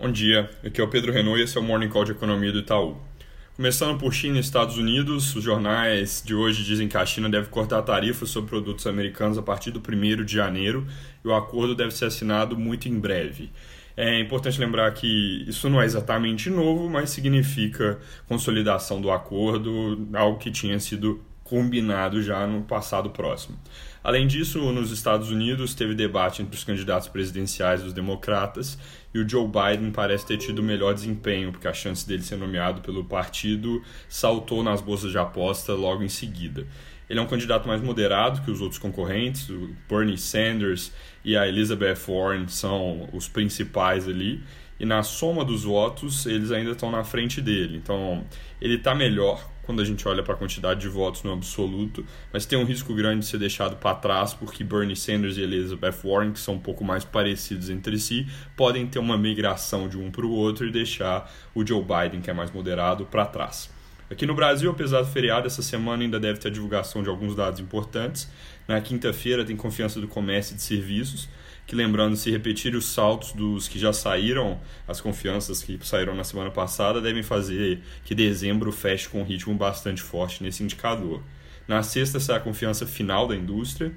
Bom dia, aqui é o Pedro Renault e esse é o Morning Call de Economia do Itaú. Começando por China e Estados Unidos, os jornais de hoje dizem que a China deve cortar tarifas sobre produtos americanos a partir do 1 de janeiro e o acordo deve ser assinado muito em breve. É importante lembrar que isso não é exatamente novo, mas significa consolidação do acordo, algo que tinha sido combinado já no passado próximo. Além disso, nos Estados Unidos teve debate entre os candidatos presidenciais dos democratas e o Joe Biden parece ter tido melhor desempenho, porque a chance dele ser nomeado pelo partido saltou nas bolsas de aposta logo em seguida. Ele é um candidato mais moderado que os outros concorrentes, o Bernie Sanders e a Elizabeth Warren são os principais ali, e na soma dos votos eles ainda estão na frente dele. Então ele está melhor quando a gente olha para a quantidade de votos no absoluto, mas tem um risco grande de ser deixado para trás porque Bernie Sanders e Elizabeth Warren, que são um pouco mais parecidos entre si, podem ter uma migração de um para o outro e deixar o Joe Biden, que é mais moderado, para trás. Aqui no Brasil, apesar do feriado, essa semana ainda deve ter a divulgação de alguns dados importantes. Na quinta-feira tem confiança do comércio e de serviços, que lembrando, se repetir os saltos dos que já saíram, as confianças que saíram na semana passada, devem fazer que dezembro feche com um ritmo bastante forte nesse indicador. Na sexta sai a confiança final da indústria,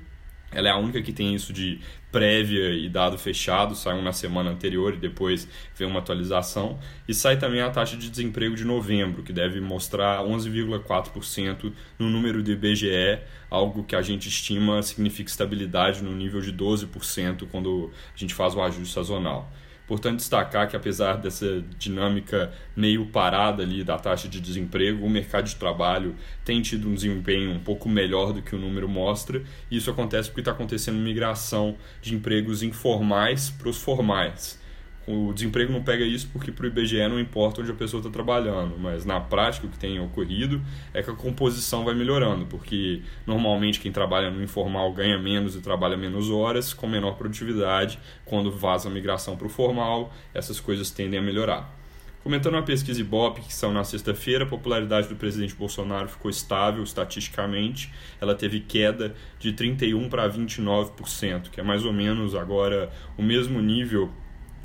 ela é a única que tem isso de prévia e dado fechado, sai um na semana anterior e depois vem uma atualização. E sai também a taxa de desemprego de novembro, que deve mostrar 11,4% no número do IBGE, algo que a gente estima significa estabilidade no nível de 12% quando a gente faz o ajuste sazonal. Importante destacar que, apesar dessa dinâmica meio parada ali da taxa de desemprego, o mercado de trabalho tem tido um desempenho um pouco melhor do que o número mostra, e isso acontece porque está acontecendo migração de empregos informais para os formais. O desemprego não pega isso porque para o IBGE não importa onde a pessoa está trabalhando, mas na prática o que tem ocorrido é que a composição vai melhorando, porque normalmente quem trabalha no informal ganha menos e trabalha menos horas, com menor produtividade. Quando vaza a migração para o formal, essas coisas tendem a melhorar. Comentando uma pesquisa Ibope que são na sexta-feira, a popularidade do presidente Bolsonaro ficou estável estatisticamente. Ela teve queda de 31 para 29%, que é mais ou menos agora o mesmo nível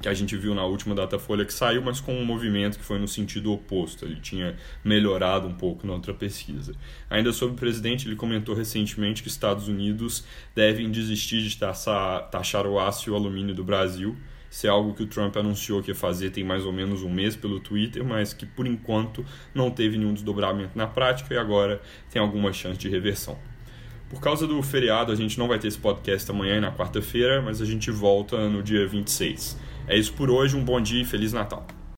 que a gente viu na última Datafolha que saiu, mas com um movimento que foi no sentido oposto. Ele tinha melhorado um pouco na outra pesquisa. Ainda sobre o presidente, ele comentou recentemente que os Estados Unidos devem desistir de taxar, taxar o aço e o alumínio do Brasil. Isso é algo que o Trump anunciou que ia fazer tem mais ou menos um mês pelo Twitter, mas que por enquanto não teve nenhum desdobramento na prática e agora tem alguma chance de reversão. Por causa do feriado, a gente não vai ter esse podcast amanhã e na quarta-feira, mas a gente volta no dia 26. É isso por hoje, um bom dia e Feliz Natal.